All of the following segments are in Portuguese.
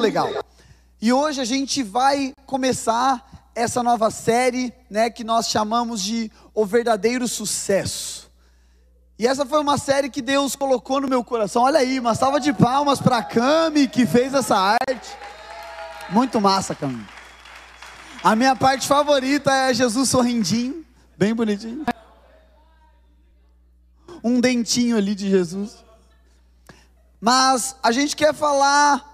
legal. E hoje a gente vai começar essa nova série, né, que nós chamamos de O Verdadeiro Sucesso. E essa foi uma série que Deus colocou no meu coração. Olha aí, uma salva de palmas para a Cami que fez essa arte. Muito massa, Cami. A minha parte favorita é Jesus sorrindinho, bem bonitinho. Um dentinho ali de Jesus. Mas a gente quer falar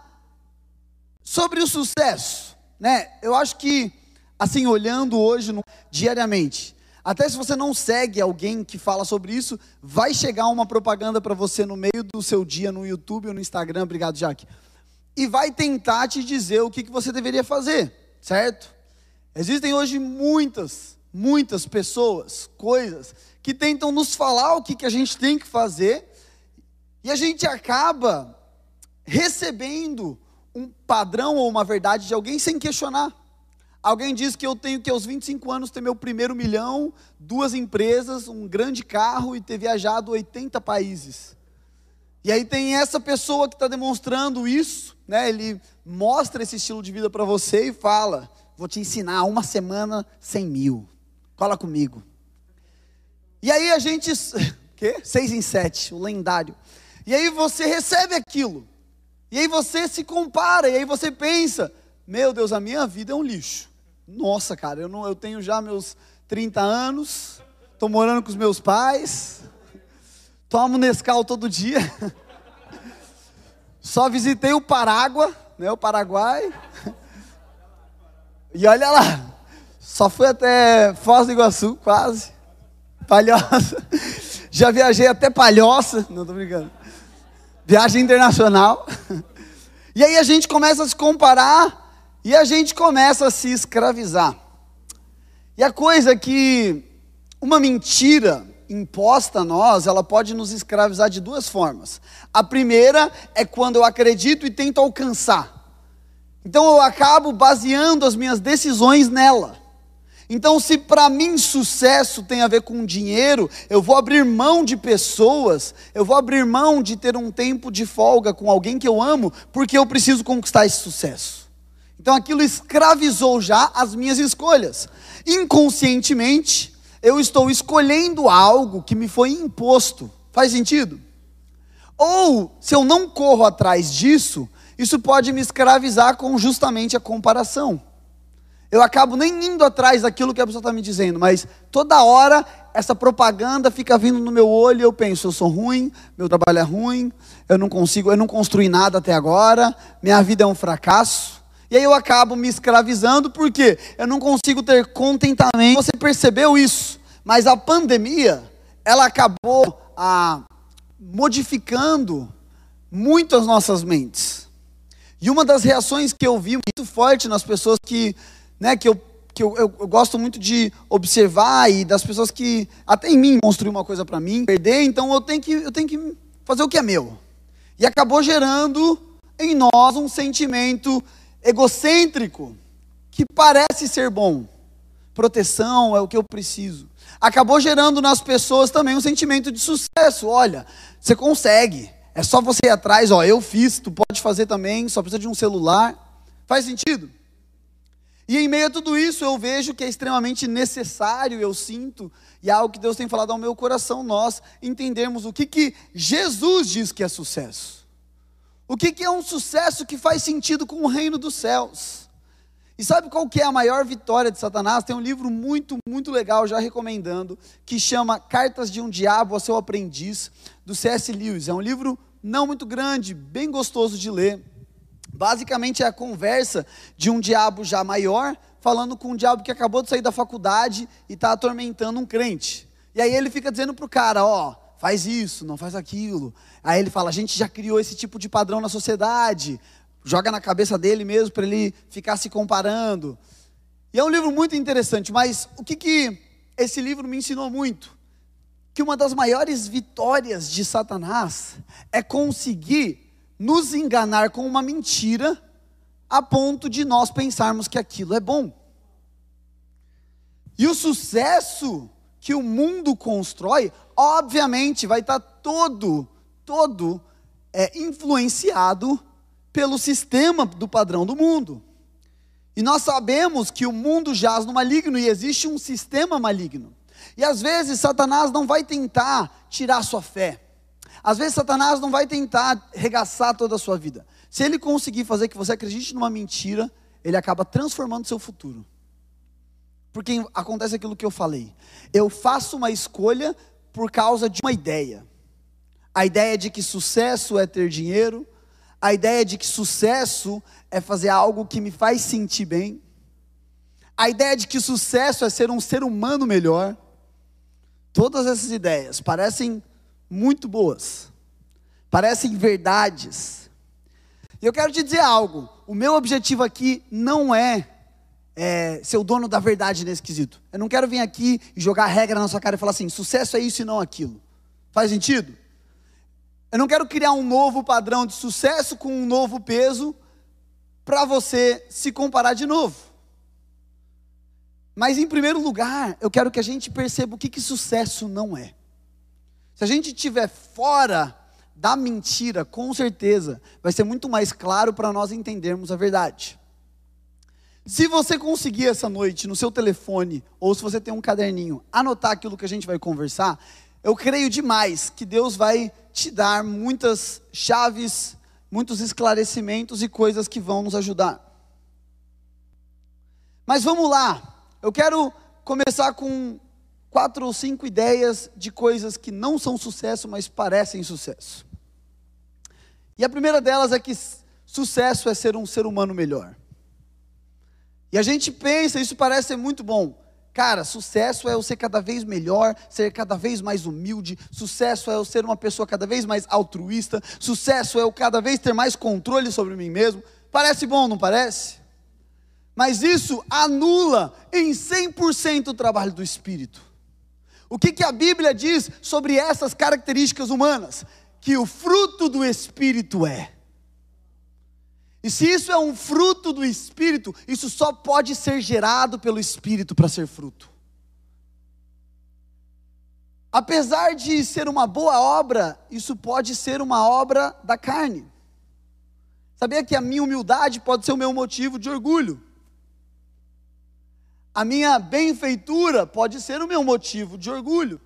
sobre o sucesso, né? Eu acho que, assim, olhando hoje no, diariamente, até se você não segue alguém que fala sobre isso, vai chegar uma propaganda para você no meio do seu dia no YouTube ou no Instagram, obrigado, Jaque, e vai tentar te dizer o que, que você deveria fazer, certo? Existem hoje muitas, muitas pessoas, coisas, que tentam nos falar o que, que a gente tem que fazer, e a gente acaba recebendo um padrão ou uma verdade de alguém sem questionar. Alguém diz que eu tenho que aos 25 anos ter meu primeiro milhão, duas empresas, um grande carro e ter viajado 80 países. E aí tem essa pessoa que está demonstrando isso, né? Ele mostra esse estilo de vida para você e fala: vou te ensinar uma semana 100 mil. Cola comigo. E aí a gente, quê? Seis em sete, o lendário. E aí você recebe aquilo. E aí você se compara, e aí você pensa: meu Deus, a minha vida é um lixo. Nossa, cara, eu, não, eu tenho já meus 30 anos, estou morando com os meus pais, tomo Nescau todo dia. Só visitei o Parágua, né, o Paraguai. E olha lá, só fui até Foz do Iguaçu, quase. Palhoça. Já viajei até Palhoça, não estou brincando viagem internacional. E aí a gente começa a se comparar e a gente começa a se escravizar. E a coisa é que uma mentira imposta a nós, ela pode nos escravizar de duas formas. A primeira é quando eu acredito e tento alcançar. Então eu acabo baseando as minhas decisões nela. Então, se para mim sucesso tem a ver com dinheiro, eu vou abrir mão de pessoas, eu vou abrir mão de ter um tempo de folga com alguém que eu amo, porque eu preciso conquistar esse sucesso. Então, aquilo escravizou já as minhas escolhas. Inconscientemente, eu estou escolhendo algo que me foi imposto. Faz sentido? Ou, se eu não corro atrás disso, isso pode me escravizar com justamente a comparação. Eu acabo nem indo atrás daquilo que a pessoa está me dizendo, mas toda hora essa propaganda fica vindo no meu olho e eu penso, eu sou ruim, meu trabalho é ruim, eu não consigo, eu não construí nada até agora, minha vida é um fracasso. E aí eu acabo me escravizando porque eu não consigo ter contentamento. Você percebeu isso? Mas a pandemia, ela acabou ah, modificando muito as nossas mentes. E uma das reações que eu vi muito forte nas pessoas que né, que, eu, que eu, eu, eu, gosto muito de observar e das pessoas que até em mim construir uma coisa para mim, perder, então eu tenho, que, eu tenho que fazer o que é meu. E acabou gerando em nós um sentimento egocêntrico que parece ser bom. Proteção é o que eu preciso. Acabou gerando nas pessoas também um sentimento de sucesso. Olha, você consegue. É só você ir atrás, ó, eu fiz, tu pode fazer também, só precisa de um celular. Faz sentido? E em meio a tudo isso, eu vejo que é extremamente necessário, eu sinto, e é algo que Deus tem falado ao meu coração, nós entendermos o que, que Jesus diz que é sucesso. O que, que é um sucesso que faz sentido com o reino dos céus. E sabe qual que é a maior vitória de Satanás? Tem um livro muito, muito legal, já recomendando, que chama Cartas de um Diabo ao Seu Aprendiz, do C.S. Lewis. É um livro não muito grande, bem gostoso de ler. Basicamente é a conversa de um diabo já maior falando com um diabo que acabou de sair da faculdade e está atormentando um crente. E aí ele fica dizendo para o cara: ó, faz isso, não faz aquilo. Aí ele fala: a gente já criou esse tipo de padrão na sociedade. Joga na cabeça dele mesmo para ele ficar se comparando. E é um livro muito interessante, mas o que, que esse livro me ensinou muito? Que uma das maiores vitórias de Satanás é conseguir nos enganar com uma mentira a ponto de nós pensarmos que aquilo é bom. E o sucesso que o mundo constrói, obviamente, vai estar todo, todo é, influenciado pelo sistema do padrão do mundo. E nós sabemos que o mundo jaz no maligno e existe um sistema maligno. E às vezes Satanás não vai tentar tirar sua fé. Às vezes Satanás não vai tentar regaçar toda a sua vida. Se ele conseguir fazer que você acredite numa mentira, ele acaba transformando seu futuro. Porque acontece aquilo que eu falei. Eu faço uma escolha por causa de uma ideia. A ideia de que sucesso é ter dinheiro, a ideia de que sucesso é fazer algo que me faz sentir bem, a ideia de que sucesso é ser um ser humano melhor. Todas essas ideias parecem muito boas, parecem verdades. E eu quero te dizer algo: o meu objetivo aqui não é, é ser o dono da verdade nesse quesito. Eu não quero vir aqui e jogar regra na sua cara e falar assim: sucesso é isso e não aquilo. Faz sentido? Eu não quero criar um novo padrão de sucesso com um novo peso para você se comparar de novo. Mas em primeiro lugar, eu quero que a gente perceba o que, que sucesso não é. Se a gente estiver fora da mentira, com certeza vai ser muito mais claro para nós entendermos a verdade. Se você conseguir essa noite no seu telefone, ou se você tem um caderninho, anotar aquilo que a gente vai conversar, eu creio demais que Deus vai te dar muitas chaves, muitos esclarecimentos e coisas que vão nos ajudar. Mas vamos lá, eu quero começar com quatro ou cinco ideias de coisas que não são sucesso, mas parecem sucesso. E a primeira delas é que sucesso é ser um ser humano melhor. E a gente pensa, isso parece ser muito bom. Cara, sucesso é eu ser cada vez melhor, ser cada vez mais humilde. Sucesso é eu ser uma pessoa cada vez mais altruísta. Sucesso é eu cada vez ter mais controle sobre mim mesmo. Parece bom, não parece? Mas isso anula em 100% o trabalho do Espírito. O que, que a Bíblia diz sobre essas características humanas? Que o fruto do Espírito é e se isso é um fruto do Espírito, isso só pode ser gerado pelo Espírito para ser fruto. Apesar de ser uma boa obra, isso pode ser uma obra da carne. Sabia que a minha humildade pode ser o meu motivo de orgulho? A minha benfeitura pode ser o meu motivo de orgulho.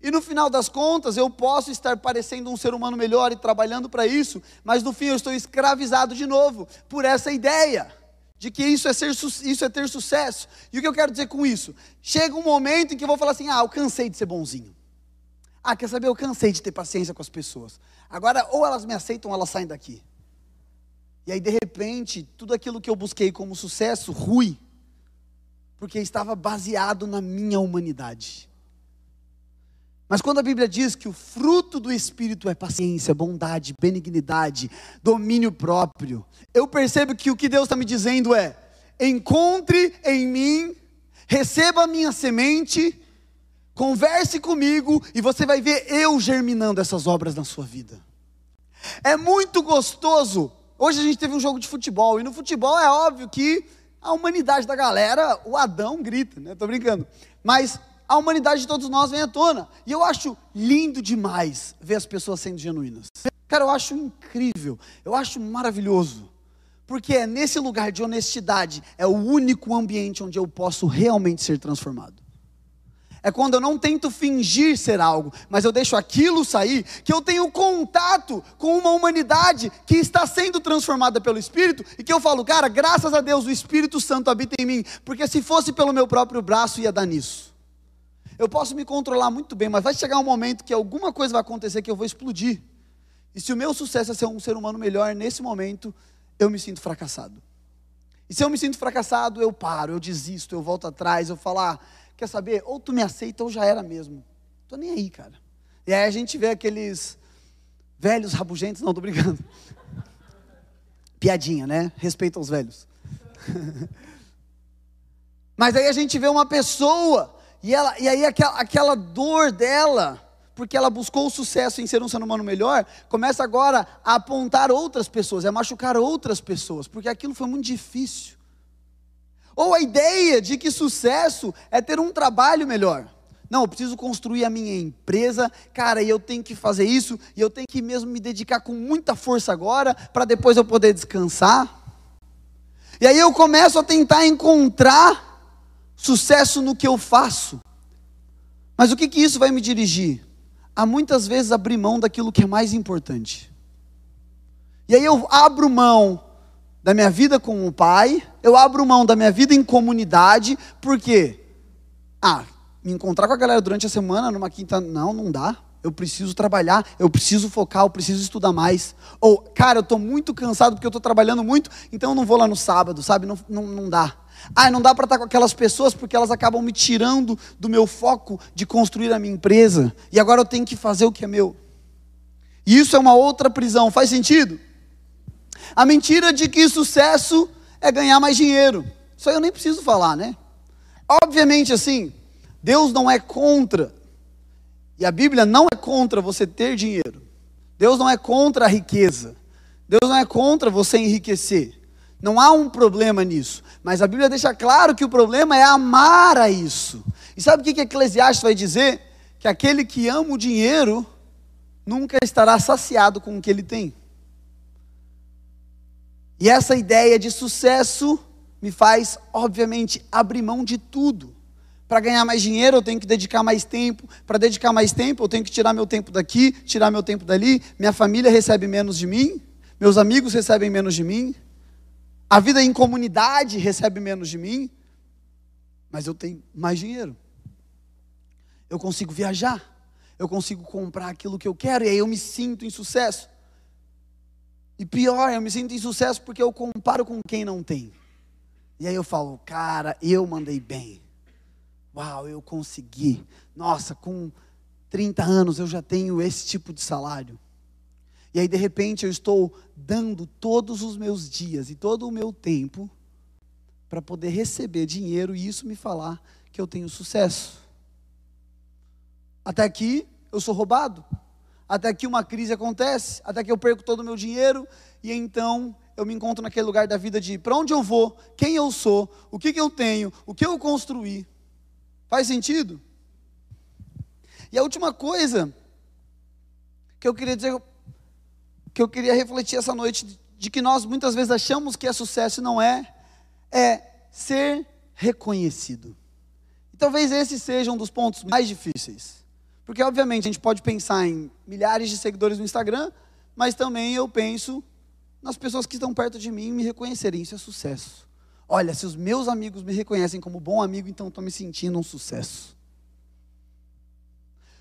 E no final das contas, eu posso estar parecendo um ser humano melhor e trabalhando para isso, mas no fim eu estou escravizado de novo por essa ideia de que isso é, ser, isso é ter sucesso. E o que eu quero dizer com isso? Chega um momento em que eu vou falar assim: ah, eu cansei de ser bonzinho. Ah, quer saber? Eu cansei de ter paciência com as pessoas. Agora, ou elas me aceitam ou elas saem daqui. E aí, de repente, tudo aquilo que eu busquei como sucesso, rui, porque estava baseado na minha humanidade. Mas quando a Bíblia diz que o fruto do Espírito é paciência, bondade, benignidade, domínio próprio, eu percebo que o que Deus está me dizendo é: encontre em mim, receba a minha semente, converse comigo e você vai ver eu germinando essas obras na sua vida. É muito gostoso. Hoje a gente teve um jogo de futebol e no futebol é óbvio que a humanidade da galera, o Adão grita, né? Tô brincando. Mas a humanidade de todos nós vem à tona. E eu acho lindo demais ver as pessoas sendo genuínas. Cara, eu acho incrível, eu acho maravilhoso. Porque é nesse lugar de honestidade, é o único ambiente onde eu posso realmente ser transformado. É quando eu não tento fingir ser algo, mas eu deixo aquilo sair, que eu tenho contato com uma humanidade que está sendo transformada pelo Espírito, e que eu falo, cara, graças a Deus o Espírito Santo habita em mim, porque se fosse pelo meu próprio braço ia dar nisso. Eu posso me controlar muito bem, mas vai chegar um momento que alguma coisa vai acontecer que eu vou explodir. E se o meu sucesso é ser um ser humano melhor, nesse momento eu me sinto fracassado. E se eu me sinto fracassado, eu paro, eu desisto, eu volto atrás, eu falo, ah, quer saber? Ou tu me aceita ou já era mesmo. Tô nem aí, cara. E aí a gente vê aqueles velhos rabugentos, não, tô brincando. Piadinha, né? Respeita os velhos. Mas aí a gente vê uma pessoa e, ela, e aí aquela, aquela dor dela, porque ela buscou o sucesso em ser um ser humano melhor, começa agora a apontar outras pessoas, a machucar outras pessoas, porque aquilo foi muito difícil. Ou a ideia de que sucesso é ter um trabalho melhor. Não, eu preciso construir a minha empresa, cara, e eu tenho que fazer isso, e eu tenho que mesmo me dedicar com muita força agora, para depois eu poder descansar. E aí eu começo a tentar encontrar sucesso no que eu faço. Mas o que, que isso vai me dirigir? A muitas vezes abrir mão daquilo que é mais importante. E aí eu abro mão da minha vida com o pai, eu abro mão da minha vida em comunidade, por quê? Ah, me encontrar com a galera durante a semana, numa quinta, não, não dá. Eu preciso trabalhar, eu preciso focar, eu preciso estudar mais. Ou, cara, eu estou muito cansado porque eu estou trabalhando muito, então eu não vou lá no sábado, sabe? Não, não, não dá. Ah, não dá para estar com aquelas pessoas porque elas acabam me tirando do meu foco de construir a minha empresa. E agora eu tenho que fazer o que é meu. E isso é uma outra prisão, faz sentido? A mentira de que sucesso é ganhar mais dinheiro. Isso aí eu nem preciso falar, né? Obviamente, assim, Deus não é contra, e a Bíblia não é contra você ter dinheiro. Deus não é contra a riqueza. Deus não é contra você enriquecer. Não há um problema nisso. Mas a Bíblia deixa claro que o problema é amar a isso. E sabe o que, que Eclesiastes vai dizer? Que aquele que ama o dinheiro nunca estará saciado com o que ele tem. E essa ideia de sucesso me faz, obviamente, abrir mão de tudo. Para ganhar mais dinheiro, eu tenho que dedicar mais tempo. Para dedicar mais tempo, eu tenho que tirar meu tempo daqui, tirar meu tempo dali. Minha família recebe menos de mim. Meus amigos recebem menos de mim. A vida em comunidade recebe menos de mim. Mas eu tenho mais dinheiro. Eu consigo viajar. Eu consigo comprar aquilo que eu quero. E aí eu me sinto em sucesso. E pior, eu me sinto em sucesso porque eu comparo com quem não tem. E aí eu falo, cara, eu mandei bem. Uau, eu consegui. Nossa, com 30 anos eu já tenho esse tipo de salário. E aí, de repente, eu estou dando todos os meus dias e todo o meu tempo para poder receber dinheiro e isso me falar que eu tenho sucesso. Até aqui eu sou roubado. Até que uma crise acontece, até que eu perco todo o meu dinheiro e então eu me encontro naquele lugar da vida de para onde eu vou, quem eu sou, o que, que eu tenho, o que eu construí. Faz sentido? E a última coisa que eu queria dizer, que eu queria refletir essa noite, de que nós muitas vezes achamos que é sucesso e não é, é ser reconhecido. E talvez esse seja um dos pontos mais difíceis. Porque, obviamente, a gente pode pensar em milhares de seguidores no Instagram, mas também eu penso nas pessoas que estão perto de mim me reconhecerem. Isso é sucesso. Olha, se os meus amigos me reconhecem como bom amigo, então estou me sentindo um sucesso.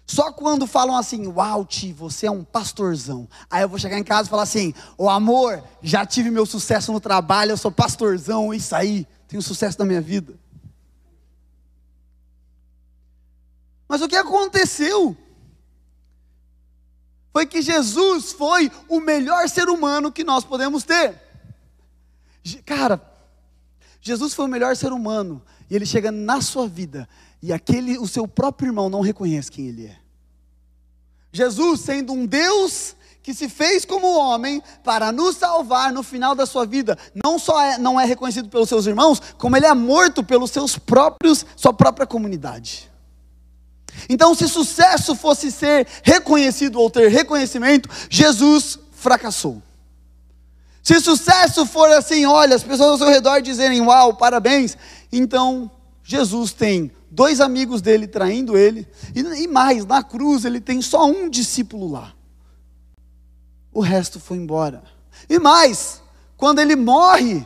Só quando falam assim, uau, Ti, você é um pastorzão. Aí eu vou chegar em casa e falar assim, ô amor, já tive meu sucesso no trabalho, eu sou pastorzão, isso aí, tenho sucesso na minha vida. Mas o que aconteceu? Foi que Jesus foi o melhor ser humano que nós podemos ter. Cara, Jesus foi o melhor ser humano e ele chega na sua vida e aquele o seu próprio irmão não reconhece quem ele é. Jesus sendo um Deus que se fez como homem para nos salvar no final da sua vida, não só é, não é reconhecido pelos seus irmãos, como ele é morto pelos seus próprios, sua própria comunidade. Então, se sucesso fosse ser reconhecido ou ter reconhecimento, Jesus fracassou. Se sucesso for assim, olha, as pessoas ao seu redor dizerem, uau, parabéns, então Jesus tem dois amigos dele traindo ele, e, e mais, na cruz ele tem só um discípulo lá. O resto foi embora. E mais, quando ele morre,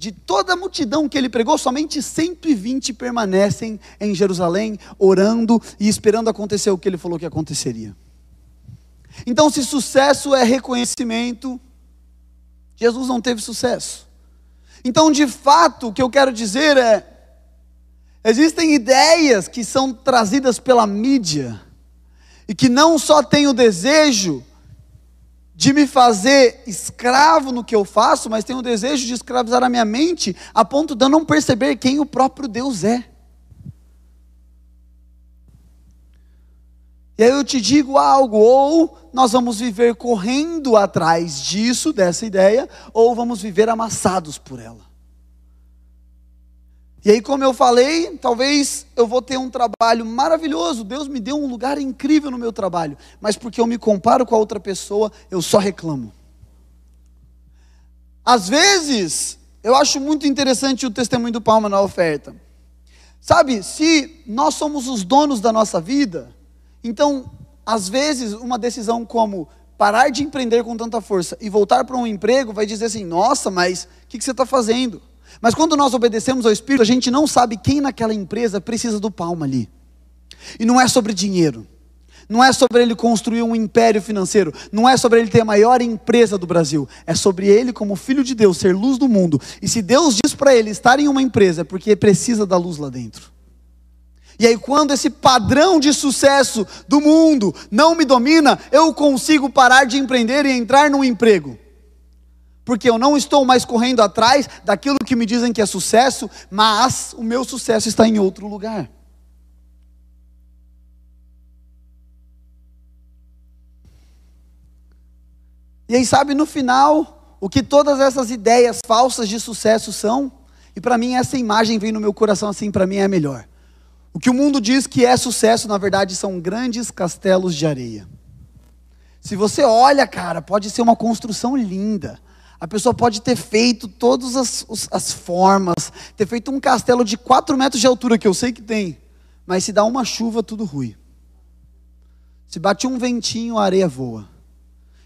de toda a multidão que ele pregou, somente 120 permanecem em Jerusalém, orando e esperando acontecer o que ele falou que aconteceria. Então, se sucesso é reconhecimento, Jesus não teve sucesso. Então, de fato, o que eu quero dizer é: existem ideias que são trazidas pela mídia e que não só têm o desejo de me fazer escravo no que eu faço, mas tem o desejo de escravizar a minha mente a ponto de eu não perceber quem o próprio Deus é. E aí eu te digo algo, ou nós vamos viver correndo atrás disso, dessa ideia, ou vamos viver amassados por ela. E aí, como eu falei, talvez eu vou ter um trabalho maravilhoso. Deus me deu um lugar incrível no meu trabalho. Mas porque eu me comparo com a outra pessoa, eu só reclamo. Às vezes, eu acho muito interessante o testemunho do Palma na oferta. Sabe, se nós somos os donos da nossa vida, então, às vezes, uma decisão como parar de empreender com tanta força e voltar para um emprego vai dizer assim: nossa, mas o que, que você está fazendo? Mas quando nós obedecemos ao Espírito, a gente não sabe quem naquela empresa precisa do palmo ali. E não é sobre dinheiro. Não é sobre ele construir um império financeiro. Não é sobre ele ter a maior empresa do Brasil. É sobre ele, como filho de Deus, ser luz do mundo. E se Deus diz para ele estar em uma empresa, é porque precisa da luz lá dentro. E aí, quando esse padrão de sucesso do mundo não me domina, eu consigo parar de empreender e entrar num emprego porque eu não estou mais correndo atrás daquilo que me dizem que é sucesso, mas o meu sucesso está em outro lugar. E aí, sabe, no final, o que todas essas ideias falsas de sucesso são, e para mim essa imagem vem no meu coração assim, para mim é melhor. O que o mundo diz que é sucesso, na verdade, são grandes castelos de areia. Se você olha, cara, pode ser uma construção linda. A pessoa pode ter feito todas as, as formas, ter feito um castelo de 4 metros de altura, que eu sei que tem, mas se dá uma chuva, tudo ruim. Se bate um ventinho, a areia voa.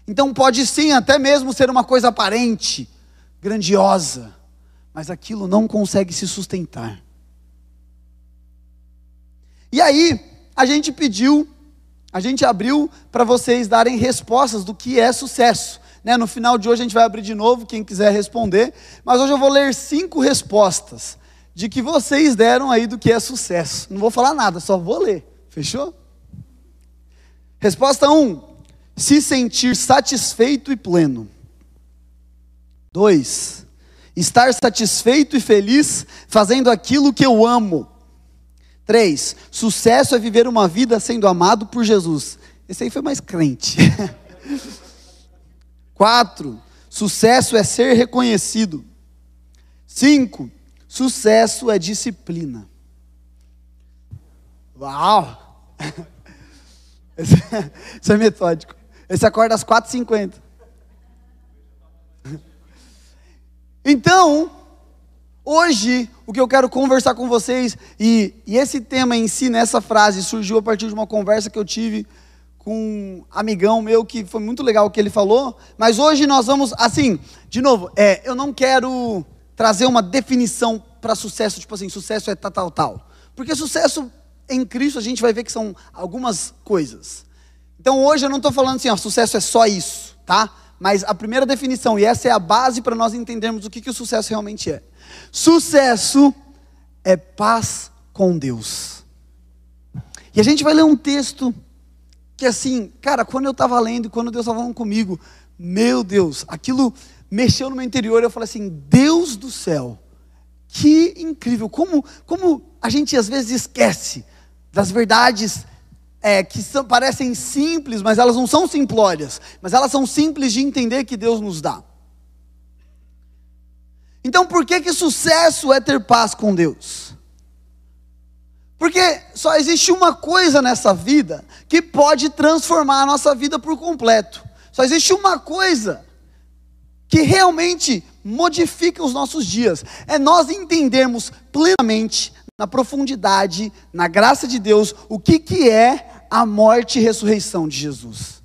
Então pode sim até mesmo ser uma coisa aparente, grandiosa, mas aquilo não consegue se sustentar. E aí, a gente pediu, a gente abriu para vocês darem respostas do que é sucesso. Né? No final de hoje a gente vai abrir de novo, quem quiser responder. Mas hoje eu vou ler cinco respostas de que vocês deram aí do que é sucesso. Não vou falar nada, só vou ler. Fechou? Resposta 1: um, se sentir satisfeito e pleno. 2. Estar satisfeito e feliz fazendo aquilo que eu amo. 3. Sucesso é viver uma vida sendo amado por Jesus. Esse aí foi mais crente. Quatro, sucesso é ser reconhecido. Cinco, sucesso é disciplina. Uau! Esse é metódico. Esse acorda às 4h50. Então, hoje, o que eu quero conversar com vocês, e, e esse tema em si, nessa frase, surgiu a partir de uma conversa que eu tive com um amigão meu que foi muito legal o que ele falou, mas hoje nós vamos, assim, de novo, é, eu não quero trazer uma definição para sucesso, tipo assim, sucesso é tal, tal, tal. Porque sucesso em Cristo a gente vai ver que são algumas coisas. Então hoje eu não estou falando assim, ó, sucesso é só isso, tá? Mas a primeira definição, e essa é a base para nós entendermos o que, que o sucesso realmente é. Sucesso é paz com Deus. E a gente vai ler um texto que assim, cara, quando eu estava lendo, quando Deus estava falando comigo, meu Deus, aquilo mexeu no meu interior, eu falei assim, Deus do céu, que incrível, como, como a gente às vezes esquece das verdades é, que são, parecem simples, mas elas não são simplórias, mas elas são simples de entender que Deus nos dá. Então, por que que sucesso é ter paz com Deus? Porque só existe uma coisa nessa vida que pode transformar a nossa vida por completo. Só existe uma coisa que realmente modifica os nossos dias. É nós entendermos plenamente, na profundidade, na graça de Deus, o que, que é a morte e ressurreição de Jesus.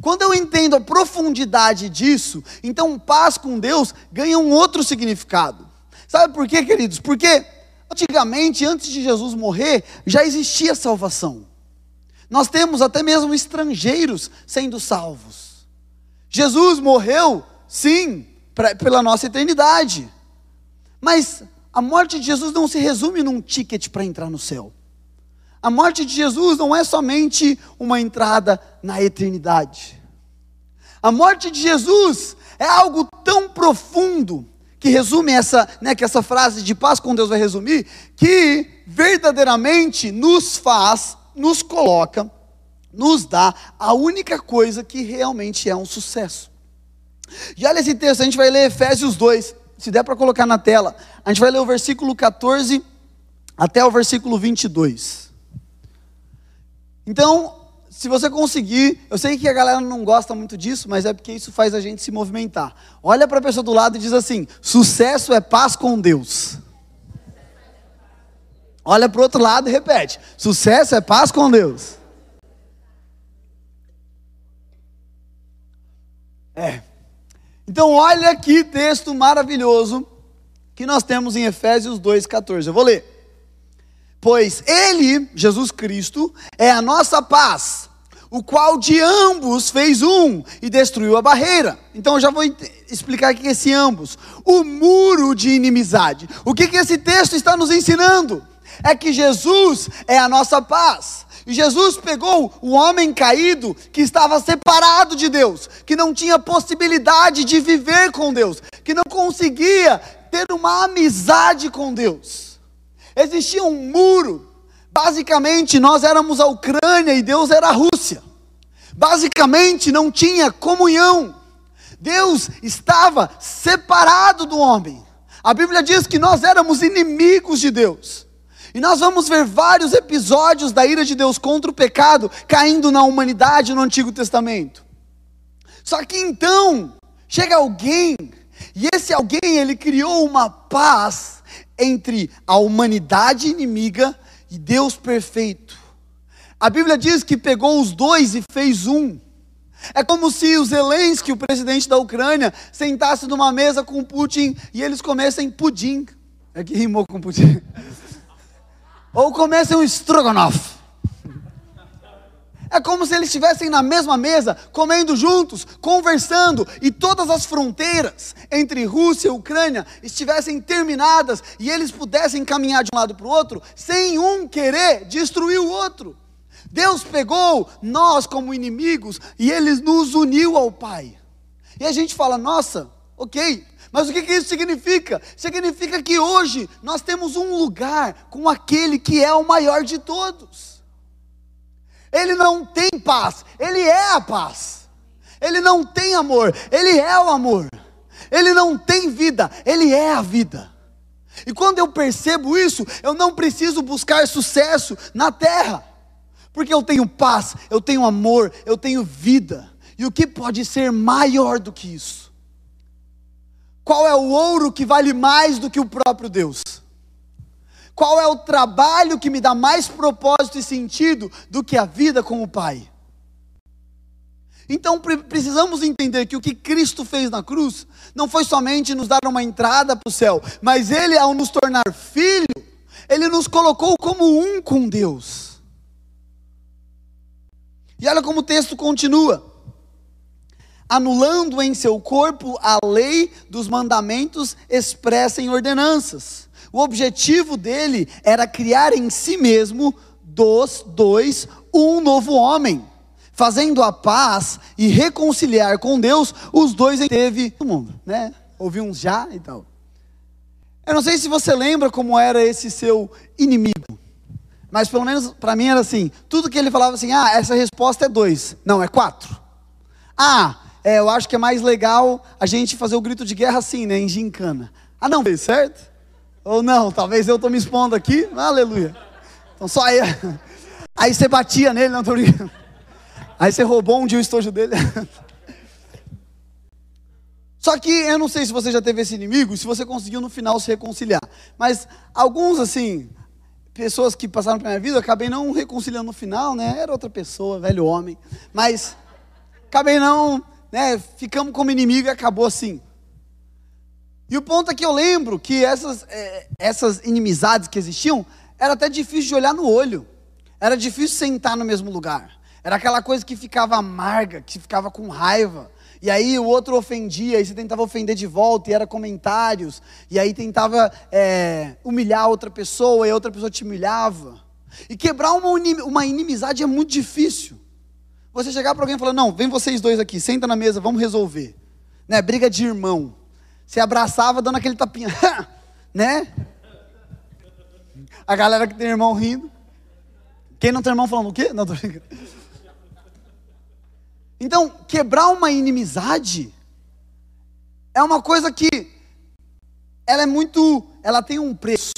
Quando eu entendo a profundidade disso, então paz com Deus ganha um outro significado. Sabe por quê, queridos? Porque Antigamente, antes de Jesus morrer, já existia salvação. Nós temos até mesmo estrangeiros sendo salvos. Jesus morreu, sim, pra, pela nossa eternidade. Mas a morte de Jesus não se resume num ticket para entrar no céu. A morte de Jesus não é somente uma entrada na eternidade. A morte de Jesus é algo tão profundo que resume essa, né, que essa frase de paz com Deus vai resumir, que verdadeiramente nos faz, nos coloca, nos dá a única coisa que realmente é um sucesso. E olha esse texto, a gente vai ler Efésios 2, se der para colocar na tela, a gente vai ler o versículo 14 até o versículo 22. Então, se você conseguir, eu sei que a galera não gosta muito disso, mas é porque isso faz a gente se movimentar. Olha para a pessoa do lado e diz assim: sucesso é paz com Deus. Olha para o outro lado e repete: sucesso é paz com Deus. É. Então, olha que texto maravilhoso que nós temos em Efésios 2,14. Eu vou ler. Pois Ele, Jesus Cristo, é a nossa paz, o qual de ambos fez um e destruiu a barreira. Então eu já vou explicar aqui esse ambos. O muro de inimizade. O que, que esse texto está nos ensinando? É que Jesus é a nossa paz. E Jesus pegou o homem caído que estava separado de Deus, que não tinha possibilidade de viver com Deus, que não conseguia ter uma amizade com Deus. Existia um muro. Basicamente, nós éramos a Ucrânia e Deus era a Rússia. Basicamente, não tinha comunhão. Deus estava separado do homem. A Bíblia diz que nós éramos inimigos de Deus. E nós vamos ver vários episódios da ira de Deus contra o pecado caindo na humanidade no Antigo Testamento. Só que então, chega alguém, e esse alguém, ele criou uma paz entre a humanidade inimiga e Deus perfeito. A Bíblia diz que pegou os dois e fez um. É como se o Zelensky, o presidente da Ucrânia, sentasse numa mesa com Putin e eles comessem pudim. É que rimou com pudim. Ou comecem um strogonoff. É como se eles estivessem na mesma mesa, comendo juntos, conversando, e todas as fronteiras entre Rússia e Ucrânia estivessem terminadas e eles pudessem caminhar de um lado para o outro, sem um querer destruir o outro. Deus pegou nós como inimigos e Ele nos uniu ao Pai. E a gente fala, nossa, ok, mas o que, que isso significa? Significa que hoje nós temos um lugar com aquele que é o maior de todos. Ele não tem paz, ele é a paz. Ele não tem amor, ele é o amor. Ele não tem vida, ele é a vida. E quando eu percebo isso, eu não preciso buscar sucesso na terra, porque eu tenho paz, eu tenho amor, eu tenho vida. E o que pode ser maior do que isso? Qual é o ouro que vale mais do que o próprio Deus? Qual é o trabalho que me dá mais propósito e sentido do que a vida com o Pai? Então precisamos entender que o que Cristo fez na cruz não foi somente nos dar uma entrada para o céu, mas Ele, ao nos tornar filho, Ele nos colocou como um com Deus. E olha como o texto continua anulando em seu corpo a lei dos mandamentos expressa em ordenanças. O objetivo dele era criar em si mesmo dos dois um novo homem, fazendo a paz e reconciliar com Deus os dois em teve no mundo, né? Ouvi uns já e tal. Eu não sei se você lembra como era esse seu inimigo, mas pelo menos para mim era assim: tudo que ele falava assim, ah, essa resposta é dois, não, é quatro. Ah, é, eu acho que é mais legal a gente fazer o grito de guerra assim, né, em gincana. Ah, não, certo? Ou não, talvez eu estou me expondo aqui, aleluia. Então só aí, aí você batia nele, não brincando. Aí você roubou um dia o estojo dele. Só que eu não sei se você já teve esse inimigo, se você conseguiu no final se reconciliar. Mas alguns, assim, pessoas que passaram pela minha vida, eu acabei não reconciliando no final, né? Era outra pessoa, velho homem. Mas acabei não né, ficamos como inimigo e acabou assim. E o ponto é que eu lembro que essas, é, essas inimizades que existiam, era até difícil de olhar no olho. Era difícil sentar no mesmo lugar. Era aquela coisa que ficava amarga, que ficava com raiva. E aí o outro ofendia, e você tentava ofender de volta, e era comentários. E aí tentava é, humilhar outra pessoa, e a outra pessoa te humilhava. E quebrar uma, uma inimizade é muito difícil. Você chegar para alguém e falar: Não, vem vocês dois aqui, senta na mesa, vamos resolver. Né? Briga de irmão. Se abraçava dando aquele tapinha, né? A galera que tem irmão rindo. Quem não tem irmão falando o quê? Não, tô. Então, quebrar uma inimizade é uma coisa que ela é muito, ela tem um preço.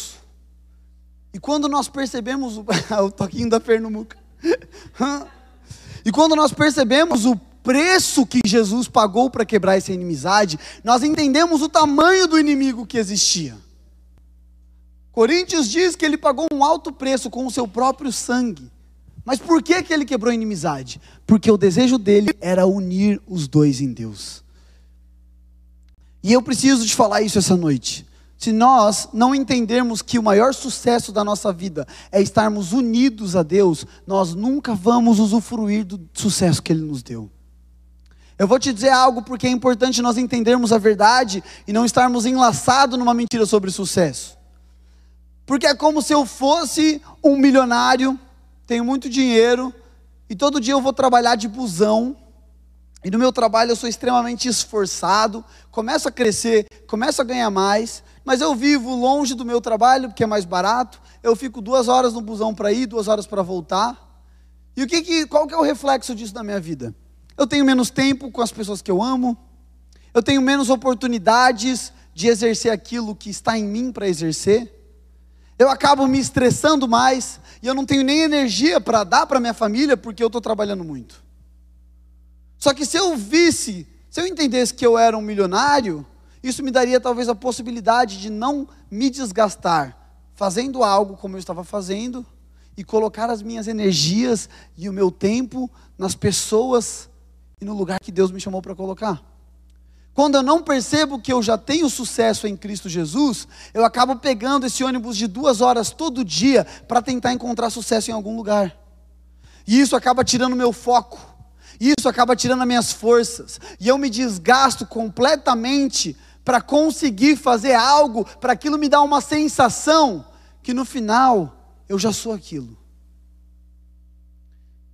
E quando nós percebemos o, o toquinho da Pernambuca. e quando nós percebemos o preço que Jesus pagou para quebrar essa inimizade, nós entendemos o tamanho do inimigo que existia. Coríntios diz que ele pagou um alto preço com o seu próprio sangue. Mas por que, que ele quebrou a inimizade? Porque o desejo dele era unir os dois em Deus. E eu preciso te falar isso essa noite. Se nós não entendermos que o maior sucesso da nossa vida é estarmos unidos a Deus, nós nunca vamos usufruir do sucesso que Ele nos deu. Eu vou te dizer algo porque é importante nós entendermos a verdade e não estarmos enlaçados numa mentira sobre sucesso. Porque é como se eu fosse um milionário, tenho muito dinheiro, e todo dia eu vou trabalhar de busão, e no meu trabalho eu sou extremamente esforçado, começo a crescer, começo a ganhar mais, mas eu vivo longe do meu trabalho, porque é mais barato, eu fico duas horas no busão para ir, duas horas para voltar. E o que, que qual que é o reflexo disso na minha vida? Eu tenho menos tempo com as pessoas que eu amo, eu tenho menos oportunidades de exercer aquilo que está em mim para exercer, eu acabo me estressando mais, e eu não tenho nem energia para dar para minha família, porque eu estou trabalhando muito. Só que se eu visse, se eu entendesse que eu era um milionário, isso me daria talvez a possibilidade de não me desgastar fazendo algo como eu estava fazendo e colocar as minhas energias e o meu tempo nas pessoas e no lugar que Deus me chamou para colocar. Quando eu não percebo que eu já tenho sucesso em Cristo Jesus, eu acabo pegando esse ônibus de duas horas todo dia para tentar encontrar sucesso em algum lugar. E isso acaba tirando meu foco. Isso acaba tirando as minhas forças. E eu me desgasto completamente para conseguir fazer algo, para aquilo me dar uma sensação que no final eu já sou aquilo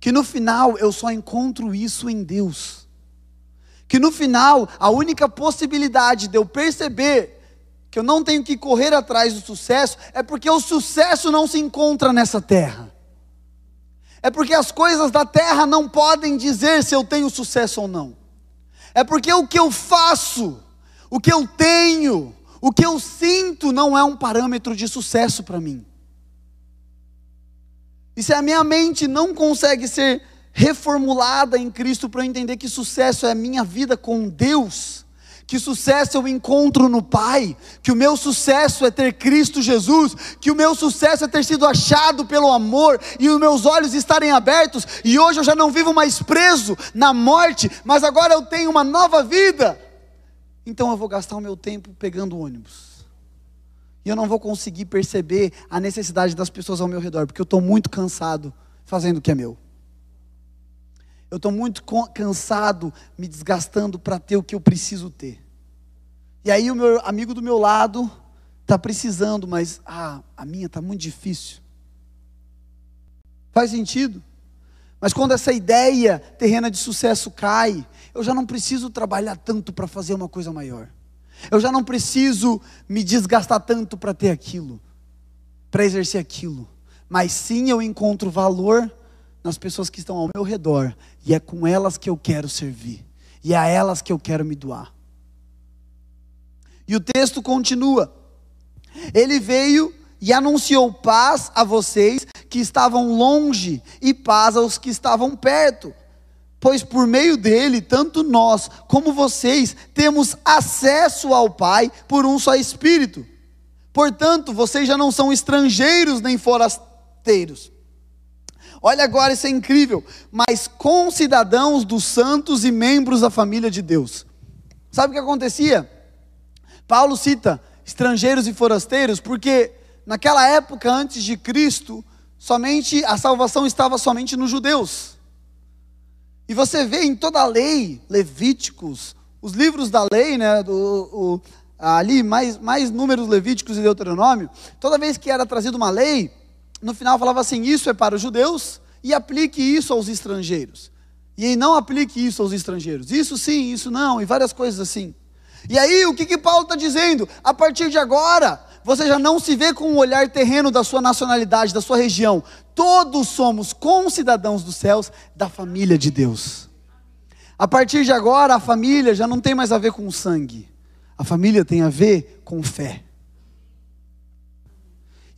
que no final eu só encontro isso em Deus. Que no final a única possibilidade de eu perceber que eu não tenho que correr atrás do sucesso é porque o sucesso não se encontra nessa terra. É porque as coisas da terra não podem dizer se eu tenho sucesso ou não. É porque o que eu faço, o que eu tenho, o que eu sinto não é um parâmetro de sucesso para mim. E se a minha mente não consegue ser reformulada em Cristo para eu entender que sucesso é a minha vida com Deus, que sucesso eu encontro no Pai, que o meu sucesso é ter Cristo Jesus, que o meu sucesso é ter sido achado pelo amor e os meus olhos estarem abertos, e hoje eu já não vivo mais preso na morte, mas agora eu tenho uma nova vida. Então eu vou gastar o meu tempo pegando ônibus e eu não vou conseguir perceber a necessidade das pessoas ao meu redor, porque eu estou muito cansado fazendo o que é meu. Eu estou muito cansado, me desgastando para ter o que eu preciso ter. E aí o meu amigo do meu lado está precisando, mas ah, a minha está muito difícil. Faz sentido? Mas quando essa ideia terrena de sucesso cai, eu já não preciso trabalhar tanto para fazer uma coisa maior. Eu já não preciso me desgastar tanto para ter aquilo, para exercer aquilo. Mas sim eu encontro valor nas pessoas que estão ao meu redor, e é com elas que eu quero servir, e é a elas que eu quero me doar. E o texto continua: Ele veio e anunciou paz a vocês que estavam longe, e paz aos que estavam perto pois por meio dele, tanto nós como vocês temos acesso ao Pai por um só Espírito. Portanto, vocês já não são estrangeiros nem forasteiros. Olha agora, isso é incrível, mas concidadãos dos santos e membros da família de Deus. Sabe o que acontecia? Paulo cita estrangeiros e forasteiros porque naquela época antes de Cristo, somente a salvação estava somente nos judeus. E você vê em toda a lei, Levíticos, os livros da lei, né, do, o, ali mais, mais números Levíticos e Deuteronômio, toda vez que era trazida uma lei, no final falava assim: isso é para os judeus e aplique isso aos estrangeiros. E não aplique isso aos estrangeiros. Isso sim, isso não, e várias coisas assim. E aí, o que, que Paulo está dizendo? A partir de agora, você já não se vê com o olhar terreno da sua nacionalidade, da sua região. Todos somos concidadãos dos céus, da família de Deus. A partir de agora, a família já não tem mais a ver com sangue. A família tem a ver com fé.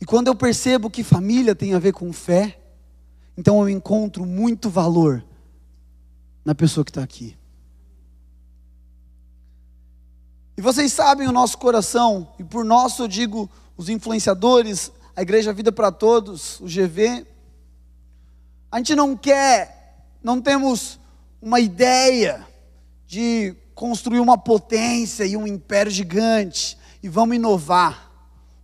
E quando eu percebo que família tem a ver com fé, então eu encontro muito valor na pessoa que está aqui. E vocês sabem o nosso coração, e por nosso eu digo os influenciadores, a Igreja Vida para Todos, o GV. A gente não quer, não temos uma ideia de construir uma potência e um império gigante e vamos inovar.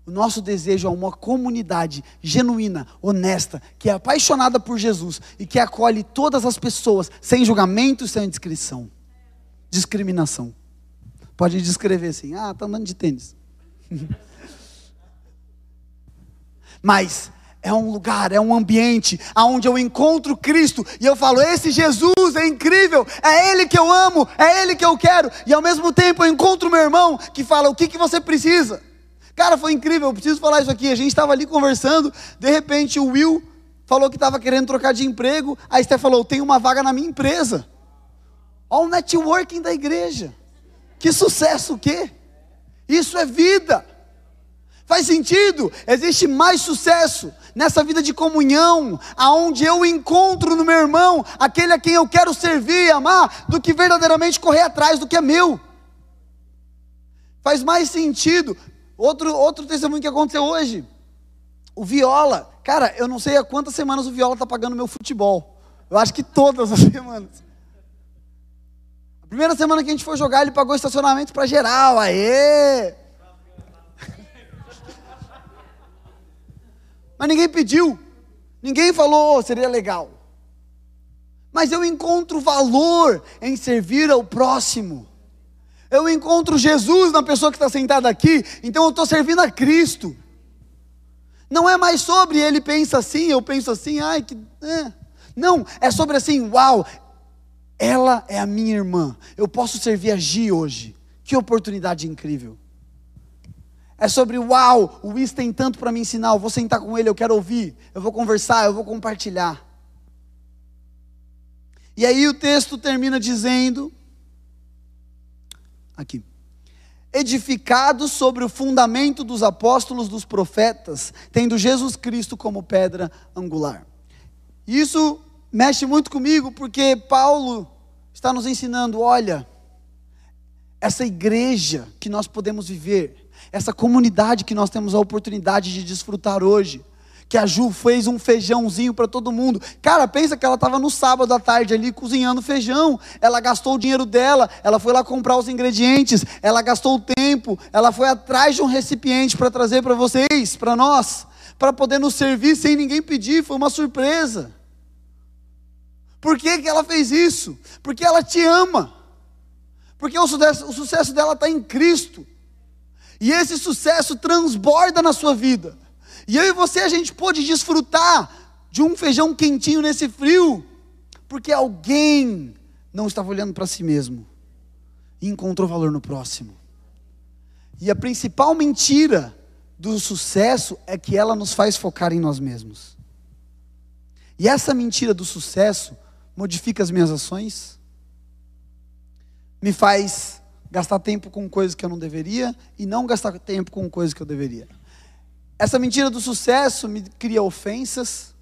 O nosso desejo é uma comunidade genuína, honesta, que é apaixonada por Jesus e que acolhe todas as pessoas, sem julgamento sem descrição, discriminação. Pode descrever assim: ah, está andando de tênis. Mas é um lugar, é um ambiente onde eu encontro Cristo e eu falo: esse Jesus é incrível, é Ele que eu amo, é Ele que eu quero, e ao mesmo tempo eu encontro meu irmão que fala: o que, que você precisa? Cara, foi incrível, eu preciso falar isso aqui. A gente estava ali conversando, de repente o Will falou que estava querendo trocar de emprego, a Esther falou: tem uma vaga na minha empresa. Olha o networking da igreja. Que sucesso o quê? Isso é vida. Faz sentido? Existe mais sucesso nessa vida de comunhão, aonde eu encontro no meu irmão aquele a quem eu quero servir e amar, do que verdadeiramente correr atrás do que é meu. Faz mais sentido. Outro, outro testemunho que aconteceu hoje. O Viola. Cara, eu não sei há quantas semanas o Viola está pagando meu futebol. Eu acho que todas as semanas. Primeira semana que a gente foi jogar, ele pagou estacionamento para geral. Aê! Mas ninguém pediu. Ninguém falou, oh, seria legal. Mas eu encontro valor em servir ao próximo. Eu encontro Jesus na pessoa que está sentada aqui, então eu estou servindo a Cristo. Não é mais sobre ele pensa assim, eu penso assim, ai que. É. Não, é sobre assim, uau, ela é a minha irmã, eu posso servir a Gi hoje. Que oportunidade incrível. É sobre, uau, o Luiz tem tanto para me ensinar, eu vou sentar com ele, eu quero ouvir, eu vou conversar, eu vou compartilhar. E aí o texto termina dizendo, aqui, edificado sobre o fundamento dos apóstolos, dos profetas, tendo Jesus Cristo como pedra angular. Isso mexe muito comigo, porque Paulo está nos ensinando, olha, essa igreja que nós podemos viver, essa comunidade que nós temos a oportunidade de desfrutar hoje. Que a Ju fez um feijãozinho para todo mundo. Cara, pensa que ela estava no sábado à tarde ali cozinhando feijão. Ela gastou o dinheiro dela, ela foi lá comprar os ingredientes, ela gastou o tempo, ela foi atrás de um recipiente para trazer para vocês, para nós, para poder nos servir sem ninguém pedir. Foi uma surpresa. Por que, que ela fez isso? Porque ela te ama. Porque o sucesso, o sucesso dela está em Cristo. E esse sucesso transborda na sua vida. E eu e você, a gente pode desfrutar de um feijão quentinho nesse frio, porque alguém não estava olhando para si mesmo e encontrou valor no próximo. E a principal mentira do sucesso é que ela nos faz focar em nós mesmos. E essa mentira do sucesso modifica as minhas ações, me faz gastar tempo com coisas que eu não deveria e não gastar tempo com coisas que eu deveria. Essa mentira do sucesso me cria ofensas,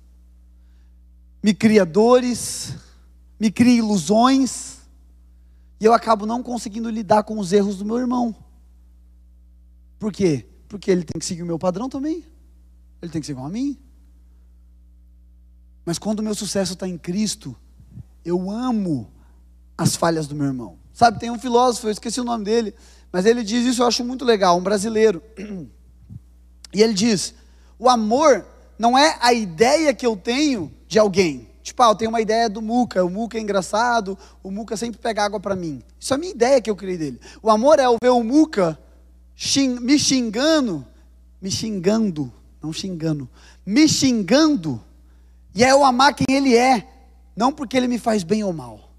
me cria dores, me cria ilusões, e eu acabo não conseguindo lidar com os erros do meu irmão. Por quê? Porque ele tem que seguir o meu padrão também. Ele tem que ser igual a mim. Mas quando o meu sucesso está em Cristo, eu amo as falhas do meu irmão. Sabe, tem um filósofo, eu esqueci o nome dele, mas ele diz isso, eu acho muito legal, um brasileiro. E ele diz: o amor não é a ideia que eu tenho de alguém. Tipo, ah, eu tenho uma ideia do Muca, o Muca é engraçado, o Muca sempre pega água para mim. Isso é a minha ideia que eu criei dele. O amor é eu ver o Muca xing, me xingando, me xingando, não xingando, me xingando, e é eu amar quem ele é, não porque ele me faz bem ou mal.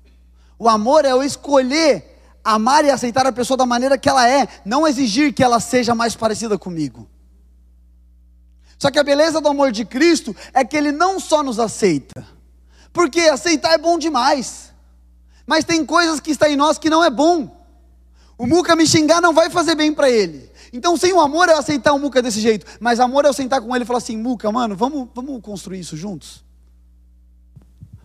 O amor é eu escolher amar e aceitar a pessoa da maneira que ela é, não exigir que ela seja mais parecida comigo. Só que a beleza do amor de Cristo é que ele não só nos aceita, porque aceitar é bom demais, mas tem coisas que está em nós que não é bom. O Muca me xingar não vai fazer bem para ele. Então, sem o amor é aceitar o Muca desse jeito, mas amor é eu sentar com ele e falar assim: Muca, mano, vamos, vamos construir isso juntos?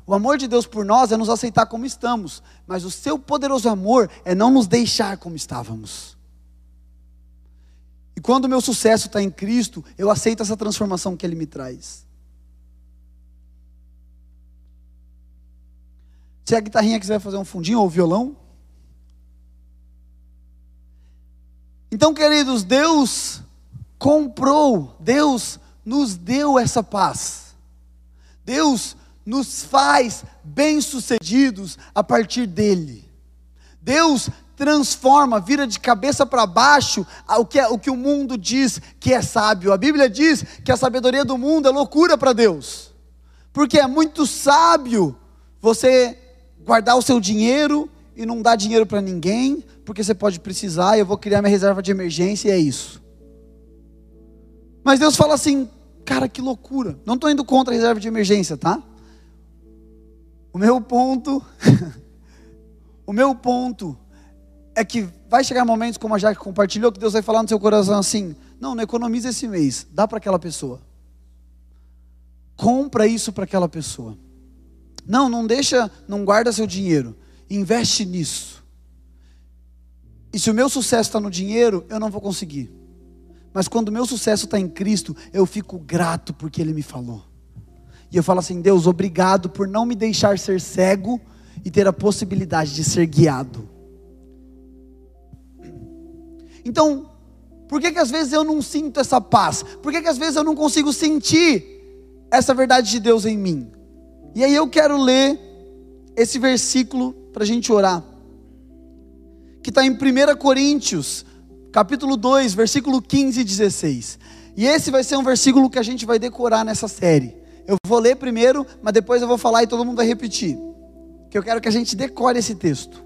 O amor de Deus por nós é nos aceitar como estamos, mas o seu poderoso amor é não nos deixar como estávamos. E quando o meu sucesso está em Cristo, eu aceito essa transformação que Ele me traz. Se a guitarrinha quiser fazer um fundinho ou violão. Então, queridos, Deus comprou, Deus nos deu essa paz. Deus nos faz bem-sucedidos a partir dele. Deus transforma, vira de cabeça para baixo o que, é, o que o mundo diz que é sábio. A Bíblia diz que a sabedoria do mundo é loucura para Deus, porque é muito sábio você guardar o seu dinheiro e não dar dinheiro para ninguém, porque você pode precisar, eu vou criar minha reserva de emergência e é isso. Mas Deus fala assim, cara, que loucura. Não estou indo contra a reserva de emergência, tá? O meu ponto, o meu ponto é que vai chegar momentos, como a Jaque compartilhou, que Deus vai falar no seu coração assim: não, não economiza esse mês, dá para aquela pessoa. Compra isso para aquela pessoa. Não, não deixa, não guarda seu dinheiro, investe nisso. E se o meu sucesso está no dinheiro, eu não vou conseguir. Mas quando o meu sucesso está em Cristo, eu fico grato porque Ele me falou. E eu falo assim: Deus, obrigado por não me deixar ser cego e ter a possibilidade de ser guiado. Então, por que, que às vezes eu não sinto essa paz? Por que, que às vezes eu não consigo sentir essa verdade de Deus em mim? E aí eu quero ler esse versículo para a gente orar, que está em 1 Coríntios, capítulo 2, versículo 15 e 16. E esse vai ser um versículo que a gente vai decorar nessa série. Eu vou ler primeiro, mas depois eu vou falar e todo mundo vai repetir. Que eu quero que a gente decore esse texto.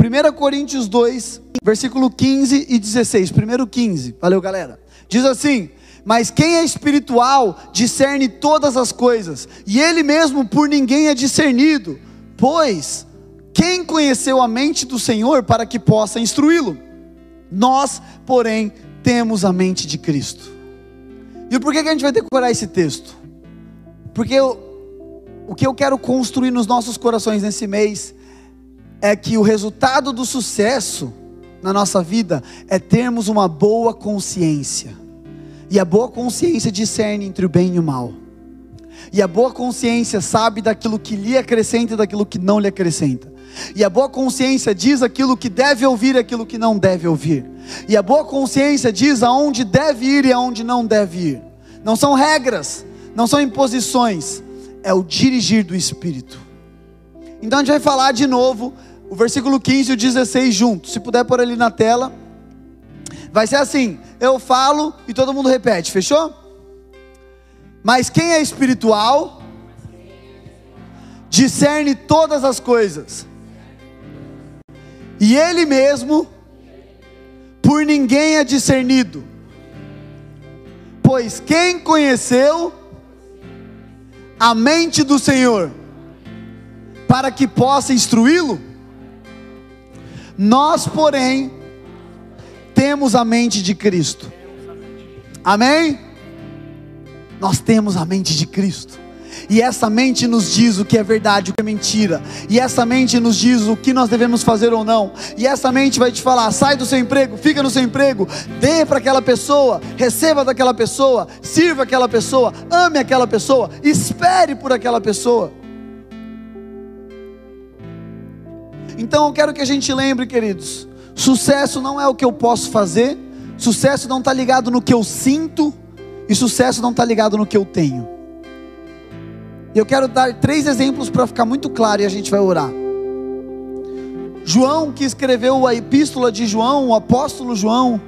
1 Coríntios 2, versículo 15 e 16. Primeiro 15. Valeu, galera. Diz assim: Mas quem é espiritual discerne todas as coisas, e ele mesmo por ninguém é discernido. Pois quem conheceu a mente do Senhor para que possa instruí-lo? Nós, porém, temos a mente de Cristo. E por que, a gente vai decorar esse texto? Porque eu, o que eu quero construir nos nossos corações nesse mês é que o resultado do sucesso na nossa vida é termos uma boa consciência. E a boa consciência discerne entre o bem e o mal. E a boa consciência sabe daquilo que lhe acrescenta e daquilo que não lhe acrescenta. E a boa consciência diz aquilo que deve ouvir e aquilo que não deve ouvir. E a boa consciência diz aonde deve ir e aonde não deve ir. Não são regras, não são imposições, é o dirigir do Espírito. Então a gente vai falar de novo o versículo 15 e o 16 juntos. Se puder pôr ali na tela. Vai ser assim: eu falo e todo mundo repete, fechou? Mas quem é espiritual discerne todas as coisas, e ele mesmo por ninguém é discernido. Pois quem conheceu a mente do Senhor, para que possa instruí-lo? Nós, porém, temos a mente de Cristo. Amém? Nós temos a mente de Cristo. E essa mente nos diz o que é verdade, o que é mentira. E essa mente nos diz o que nós devemos fazer ou não. E essa mente vai te falar: sai do seu emprego, fica no seu emprego, dê para aquela pessoa, receba daquela pessoa, sirva aquela pessoa, ame aquela pessoa, espere por aquela pessoa. Então eu quero que a gente lembre, queridos: sucesso não é o que eu posso fazer, sucesso não está ligado no que eu sinto, e sucesso não está ligado no que eu tenho. Eu quero dar três exemplos para ficar muito claro e a gente vai orar. João, que escreveu a epístola de João, o apóstolo João,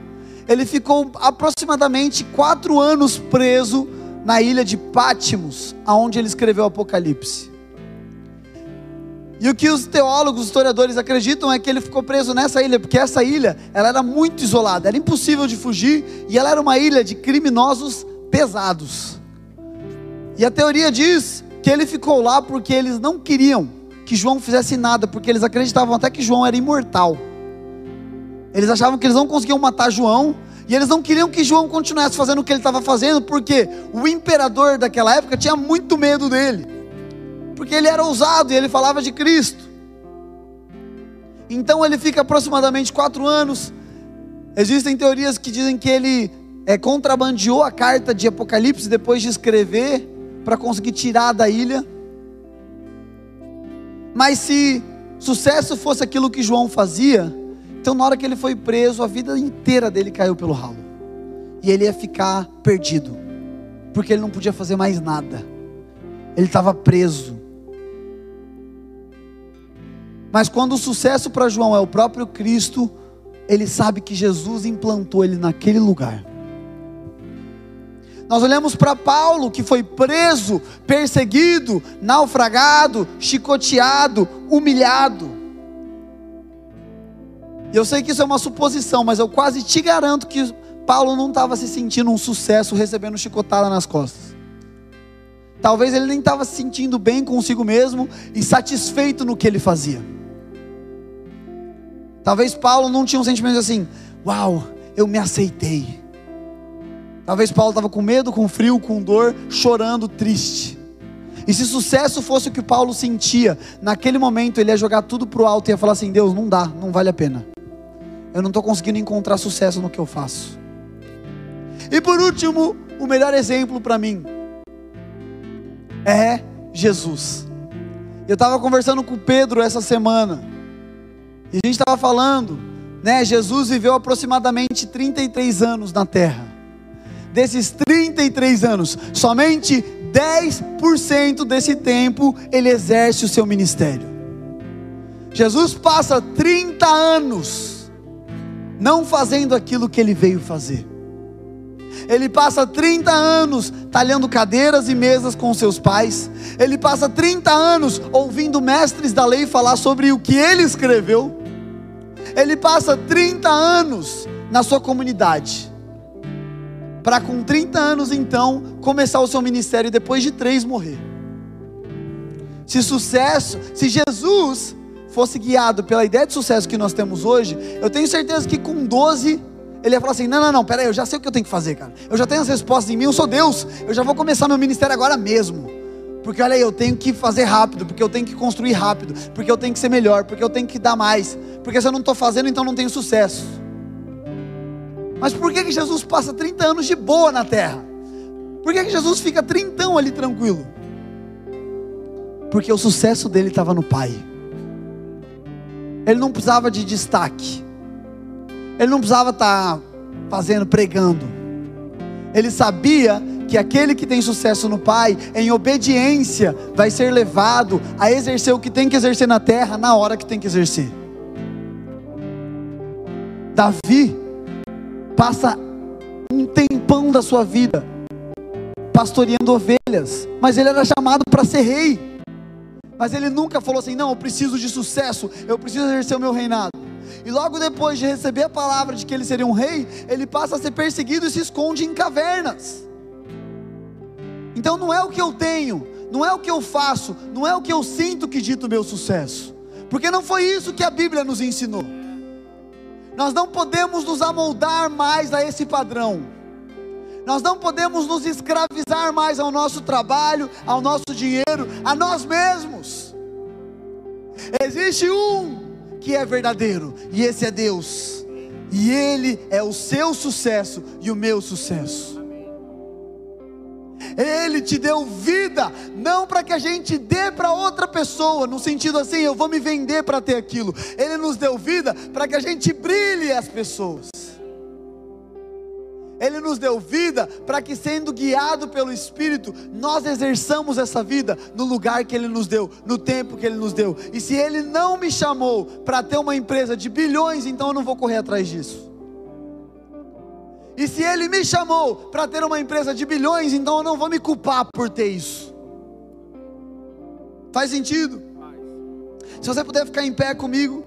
ele ficou aproximadamente quatro anos preso na ilha de Pátimos, aonde ele escreveu o Apocalipse. E o que os teólogos, os historiadores acreditam é que ele ficou preso nessa ilha, porque essa ilha, ela era muito isolada, era impossível de fugir, e ela era uma ilha de criminosos pesados. E a teoria diz que ele ficou lá porque eles não queriam que João fizesse nada, porque eles acreditavam até que João era imortal. Eles achavam que eles não conseguiam matar João, E eles não queriam que João continuasse fazendo o que ele estava fazendo, porque o imperador daquela época tinha muito medo dele. Porque ele era ousado e ele falava de Cristo. Então ele fica aproximadamente quatro anos. Existem teorias que dizem que ele é, contrabandeou a carta de Apocalipse depois de escrever para conseguir tirar da ilha. Mas se sucesso fosse aquilo que João fazia, então na hora que ele foi preso, a vida inteira dele caiu pelo ralo. E ele ia ficar perdido, porque ele não podia fazer mais nada. Ele estava preso. Mas quando o sucesso para João é o próprio Cristo, ele sabe que Jesus implantou ele naquele lugar. Nós olhamos para Paulo, que foi preso, perseguido, naufragado, chicoteado, humilhado. E eu sei que isso é uma suposição, mas eu quase te garanto que Paulo não estava se sentindo um sucesso recebendo chicotada nas costas. Talvez ele nem estava se sentindo bem consigo mesmo e satisfeito no que ele fazia. Talvez Paulo não tinha um sentimento assim: Uau, eu me aceitei. Talvez Paulo estava com medo, com frio, com dor, chorando, triste. E se sucesso fosse o que Paulo sentia, naquele momento ele ia jogar tudo para o alto e ia falar assim: Deus, não dá, não vale a pena. Eu não estou conseguindo encontrar sucesso no que eu faço. E por último, o melhor exemplo para mim é Jesus. Eu estava conversando com Pedro essa semana, e a gente estava falando, né? Jesus viveu aproximadamente 33 anos na terra desses 33 anos, somente 10% desse tempo ele exerce o seu ministério. Jesus passa 30 anos não fazendo aquilo que ele veio fazer. Ele passa 30 anos talhando cadeiras e mesas com seus pais. Ele passa 30 anos ouvindo mestres da lei falar sobre o que ele escreveu. Ele passa 30 anos na sua comunidade para com 30 anos então começar o seu ministério depois de três morrer. Se sucesso, se Jesus fosse guiado pela ideia de sucesso que nós temos hoje, eu tenho certeza que com 12 ele ia falar assim: não, não, não, peraí, eu já sei o que eu tenho que fazer, cara. Eu já tenho as respostas em mim, eu sou Deus, eu já vou começar meu ministério agora mesmo. Porque olha aí, eu tenho que fazer rápido, porque eu tenho que construir rápido, porque eu tenho que ser melhor, porque eu tenho que dar mais, porque se eu não estou fazendo, então não tenho sucesso. Mas por que, que Jesus passa 30 anos de boa na terra? Por que, que Jesus fica 30 ali tranquilo? Porque o sucesso dele estava no Pai. Ele não precisava de destaque. Ele não precisava estar tá fazendo, pregando. Ele sabia que aquele que tem sucesso no Pai, em obediência, vai ser levado a exercer o que tem que exercer na terra, na hora que tem que exercer. Davi passa um tempão da sua vida pastoreando ovelhas, mas ele era chamado para ser rei. Mas ele nunca falou assim: não, eu preciso de sucesso, eu preciso exercer o meu reinado. E logo depois de receber a palavra de que ele seria um rei, ele passa a ser perseguido e se esconde em cavernas. Então não é o que eu tenho, não é o que eu faço, não é o que eu sinto que dita o meu sucesso, porque não foi isso que a Bíblia nos ensinou. Nós não podemos nos amoldar mais a esse padrão. Nós não podemos nos escravizar mais ao nosso trabalho, ao nosso dinheiro, a nós mesmos. Existe um que é verdadeiro, e esse é Deus. E Ele é o seu sucesso e o meu sucesso. Ele te deu vida, não para que a gente dê para outra pessoa, no sentido assim, eu vou me vender para ter aquilo. Ele nos deu vida para que a gente brilhe as pessoas. Ele nos deu vida para que, sendo guiado pelo Espírito, nós exerçamos essa vida no lugar que Ele nos deu, no tempo que Ele nos deu. E se Ele não me chamou para ter uma empresa de bilhões, então eu não vou correr atrás disso. E se Ele me chamou para ter uma empresa de bilhões, então eu não vou me culpar por ter isso. Faz sentido? Se você puder ficar em pé comigo.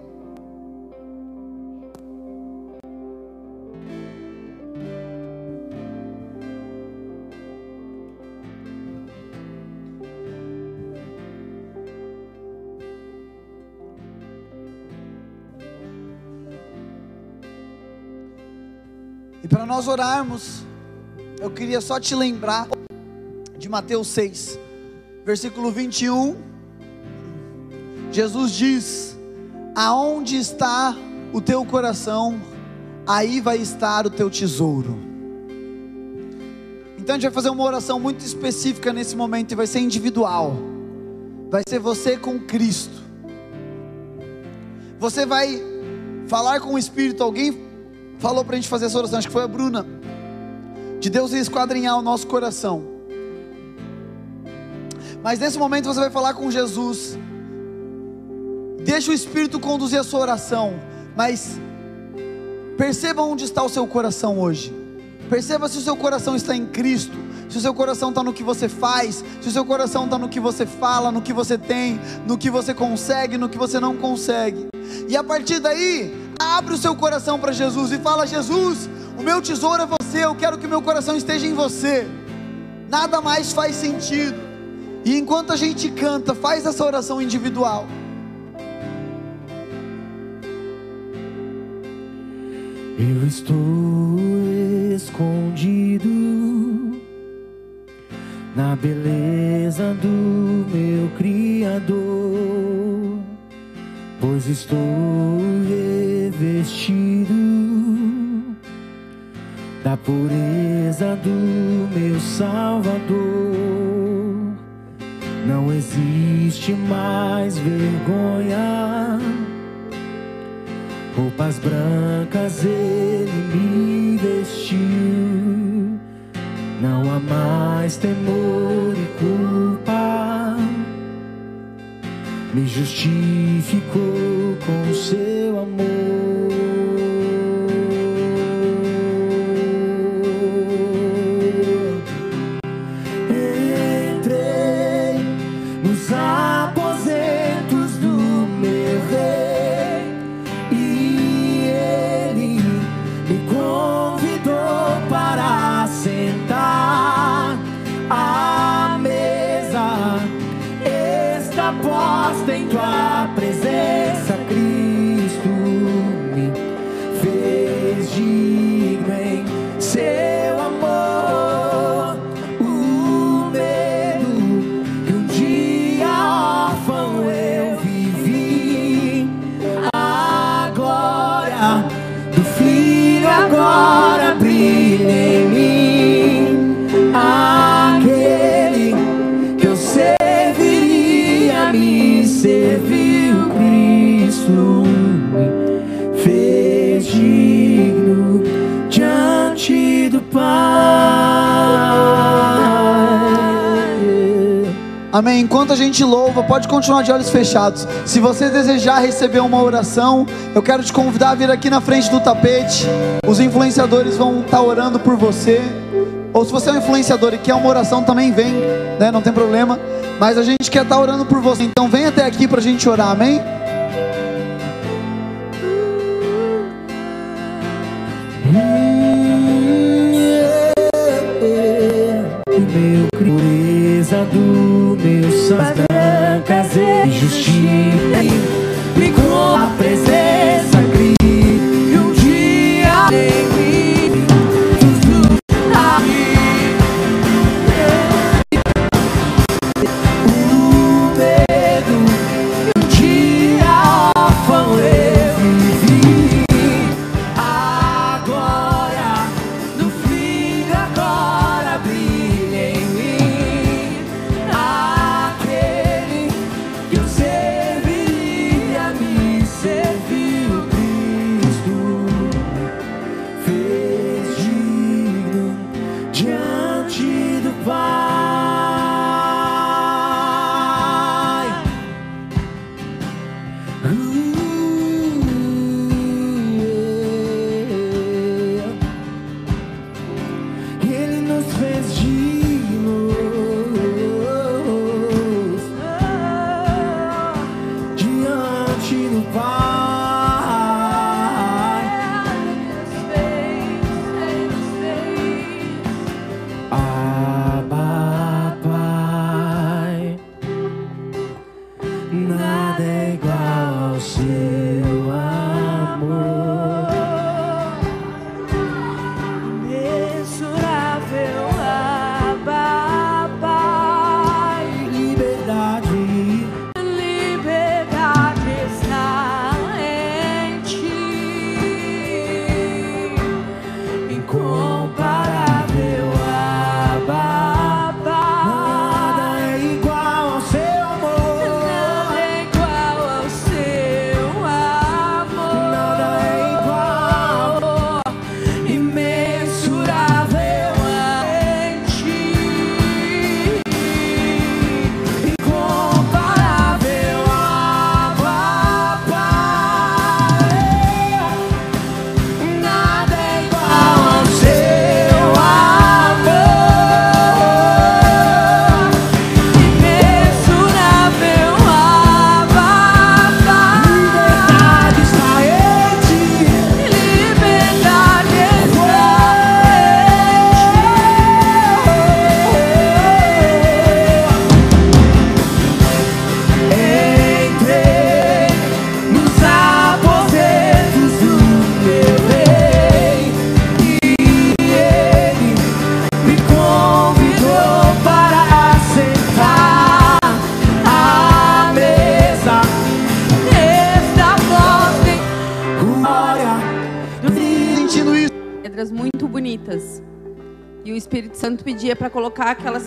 Para nós orarmos, eu queria só te lembrar de Mateus 6, versículo 21. Jesus diz: Aonde está o teu coração, aí vai estar o teu tesouro. Então a gente vai fazer uma oração muito específica nesse momento e vai ser individual. Vai ser você com Cristo. Você vai falar com o Espírito. Alguém falou para a gente fazer essa oração, acho que foi a Bruna. De Deus esquadrinhar o nosso coração. Mas nesse momento você vai falar com Jesus. Deixa o Espírito conduzir a sua oração. Mas perceba onde está o seu coração hoje. Perceba se o seu coração está em Cristo. Se o seu coração está no que você faz, se o seu coração está no que você fala, no que você tem, no que você consegue, no que você não consegue. E a partir daí, abre o seu coração para Jesus e fala: Jesus, o meu tesouro é você, eu quero que meu coração esteja em você. Nada mais faz sentido. E enquanto a gente canta, faz essa oração individual. Eu estou escondido na beleza do meu Criador, pois estou revestido da pureza do meu Salvador. Não existe mais vergonha Roupas brancas ele me vestiu. Não há mais temor e culpa. Me justificou com seu amor. Amém. Enquanto a gente louva, pode continuar de olhos fechados. Se você desejar receber uma oração, eu quero te convidar a vir aqui na frente do tapete. Os influenciadores vão estar tá orando por você. Ou se você é um influenciador e quer uma oração, também vem, né? Não tem problema. Mas a gente quer estar tá orando por você. Então vem até aqui para a gente orar, amém? Meu sangue brancas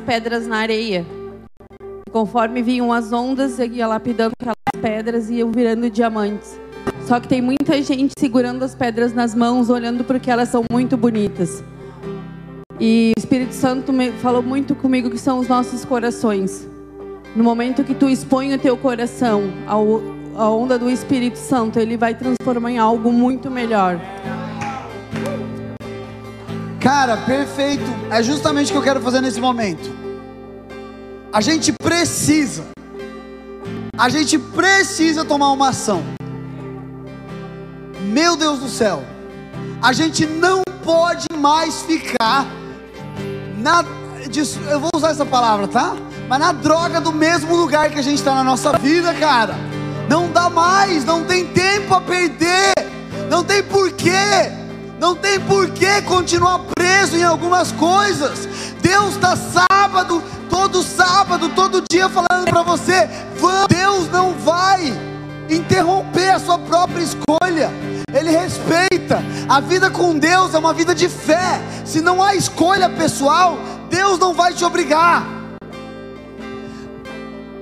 pedras na areia. Conforme vinham as ondas, ele ia lapidando aquelas pedras e iam virando diamantes. Só que tem muita gente segurando as pedras nas mãos, olhando porque elas são muito bonitas. E o Espírito Santo falou muito comigo que são os nossos corações. No momento que tu expõe o teu coração ao, à onda do Espírito Santo, ele vai transformar em algo muito melhor. Cara, perfeito. É justamente o que eu quero fazer nesse momento. A gente precisa. A gente precisa tomar uma ação. Meu Deus do céu. A gente não pode mais ficar na. Eu vou usar essa palavra, tá? Mas na droga do mesmo lugar que a gente está na nossa vida, cara. Não dá mais, não tem tempo a perder, não tem porquê, não tem porquê continuar preso em algumas coisas. Deus está sábado, todo sábado, todo dia falando para você: Deus não vai interromper a sua própria escolha. Ele respeita. A vida com Deus é uma vida de fé. Se não há escolha pessoal, Deus não vai te obrigar.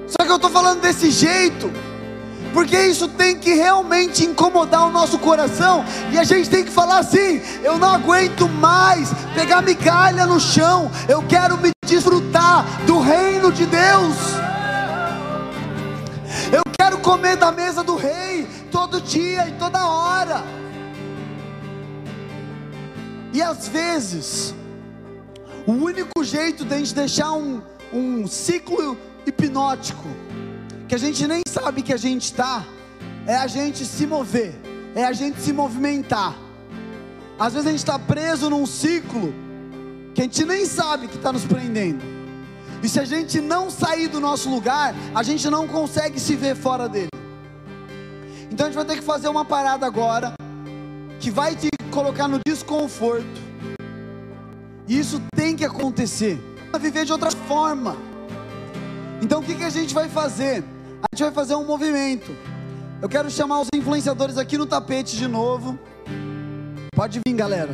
Só que eu estou falando desse jeito, porque isso tem que realmente incomodar o nosso coração, e a gente tem que falar assim: eu não aguento mais pegar migalha no chão, eu quero me desfrutar do reino de Deus. Eu quero comer da mesa do rei todo dia e toda hora. E às vezes, o único jeito de a gente deixar um, um ciclo hipnótico, que a gente nem sabe que a gente está, é a gente se mover, é a gente se movimentar. Às vezes a gente está preso num ciclo que a gente nem sabe que está nos prendendo. E se a gente não sair do nosso lugar, a gente não consegue se ver fora dele. Então a gente vai ter que fazer uma parada agora, que vai te colocar no desconforto. E isso tem que acontecer. Viver de outra forma. Então o que, que a gente vai fazer? A gente vai fazer um movimento. Eu quero chamar os influenciadores aqui no tapete de novo. Pode vir, galera.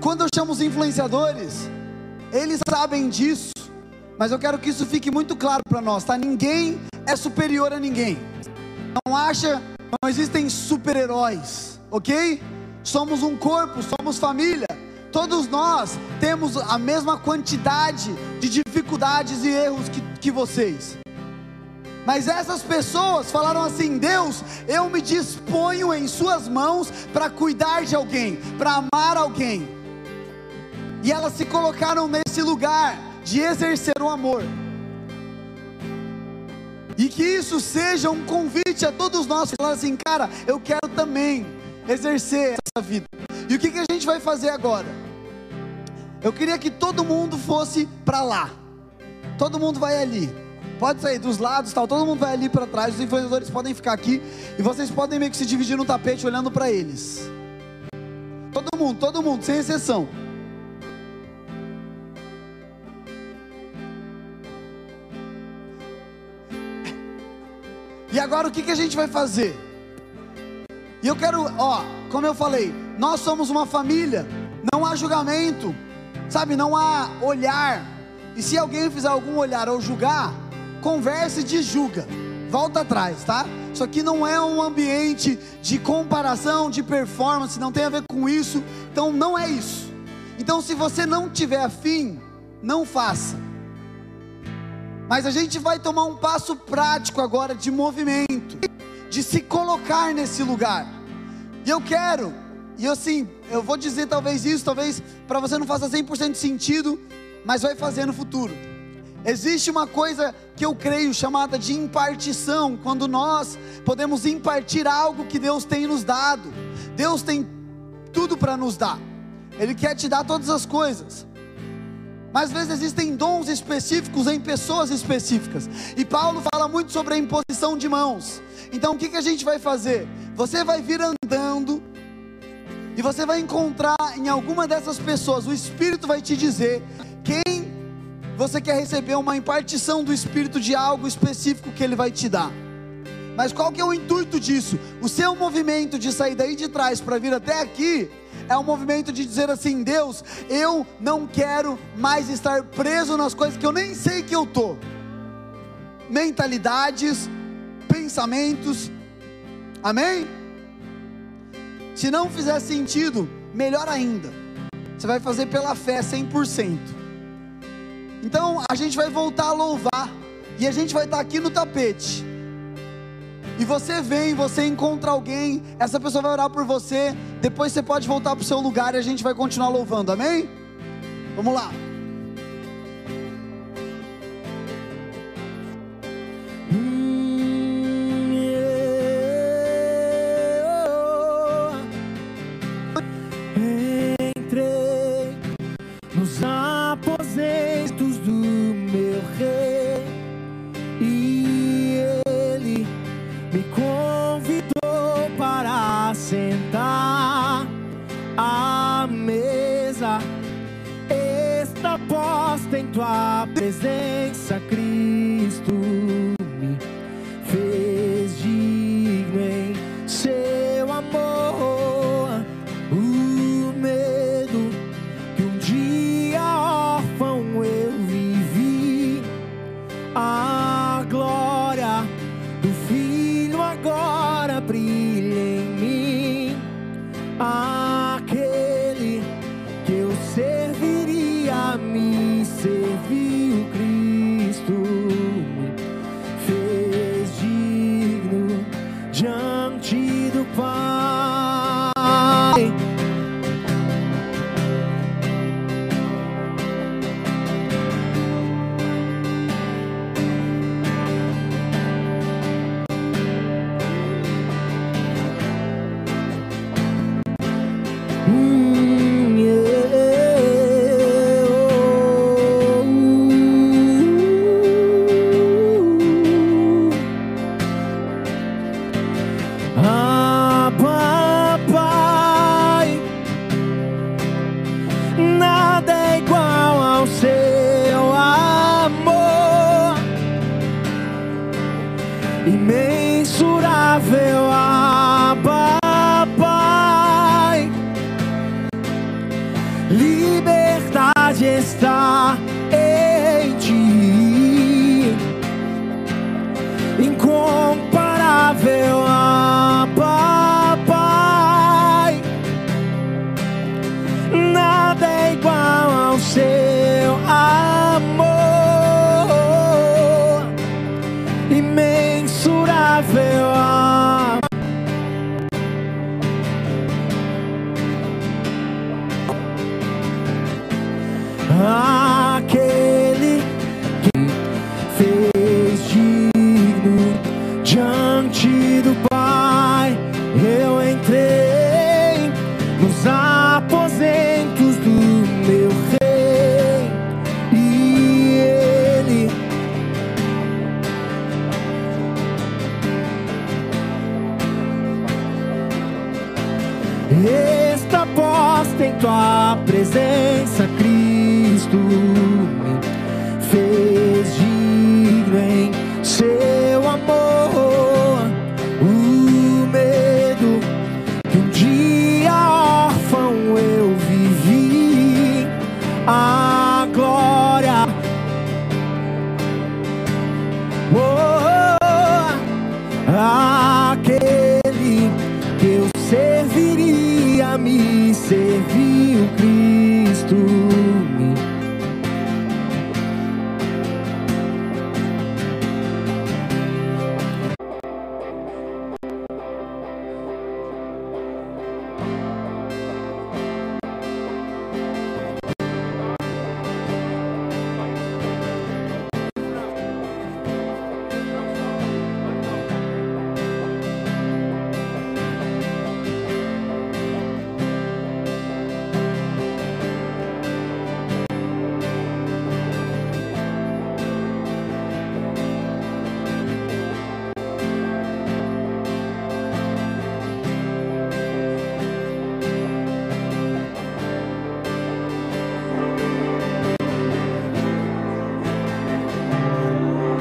Quando eu chamo os influenciadores, eles sabem disso, mas eu quero que isso fique muito claro para nós, tá? Ninguém é superior a ninguém. Não acha, não existem super-heróis, ok? Somos um corpo, somos família. Todos nós temos a mesma quantidade de dificuldades e erros que, que vocês. Mas essas pessoas falaram assim: Deus, eu me disponho em Suas mãos para cuidar de alguém, para amar alguém. E elas se colocaram nesse lugar de exercer o amor. E que isso seja um convite a todos nós, falar assim, cara, eu quero também exercer essa vida. E o que, que a gente vai fazer agora? Eu queria que todo mundo fosse para lá. Todo mundo vai ali. Pode sair dos lados, tal. Todo mundo vai ali para trás. Os influenciadores podem ficar aqui e vocês podem meio que se dividir no tapete olhando para eles. Todo mundo, todo mundo, sem exceção. E agora o que, que a gente vai fazer? E eu quero, ó, como eu falei, nós somos uma família, não há julgamento, Sabe, não há olhar. E se alguém fizer algum olhar ou julgar, converse e desjulga. Volta atrás, tá? Isso aqui não é um ambiente de comparação, de performance, não tem a ver com isso. Então não é isso. Então se você não tiver afim, não faça. Mas a gente vai tomar um passo prático agora de movimento, de se colocar nesse lugar. E eu quero e assim, eu vou dizer talvez isso, talvez para você não faça 100% sentido, mas vai fazer no futuro. Existe uma coisa que eu creio chamada de impartição, quando nós podemos impartir algo que Deus tem nos dado. Deus tem tudo para nos dar. Ele quer te dar todas as coisas. Mas às vezes existem dons específicos em pessoas específicas. E Paulo fala muito sobre a imposição de mãos. Então o que, que a gente vai fazer? Você vai vir andando e você vai encontrar em alguma dessas pessoas, o Espírito vai te dizer quem você quer receber uma impartição do Espírito de algo específico que ele vai te dar. Mas qual que é o intuito disso? O seu movimento de sair daí de trás para vir até aqui é um movimento de dizer assim: Deus, eu não quero mais estar preso nas coisas que eu nem sei que eu tô. Mentalidades, pensamentos. Amém? Se não fizer sentido, melhor ainda. Você vai fazer pela fé 100%. Então, a gente vai voltar a louvar e a gente vai estar aqui no tapete e você vem, você encontra alguém, essa pessoa vai orar por você, depois você pode voltar para o seu lugar e a gente vai continuar louvando, amém? Vamos lá. Está posta em tua presença, Cristo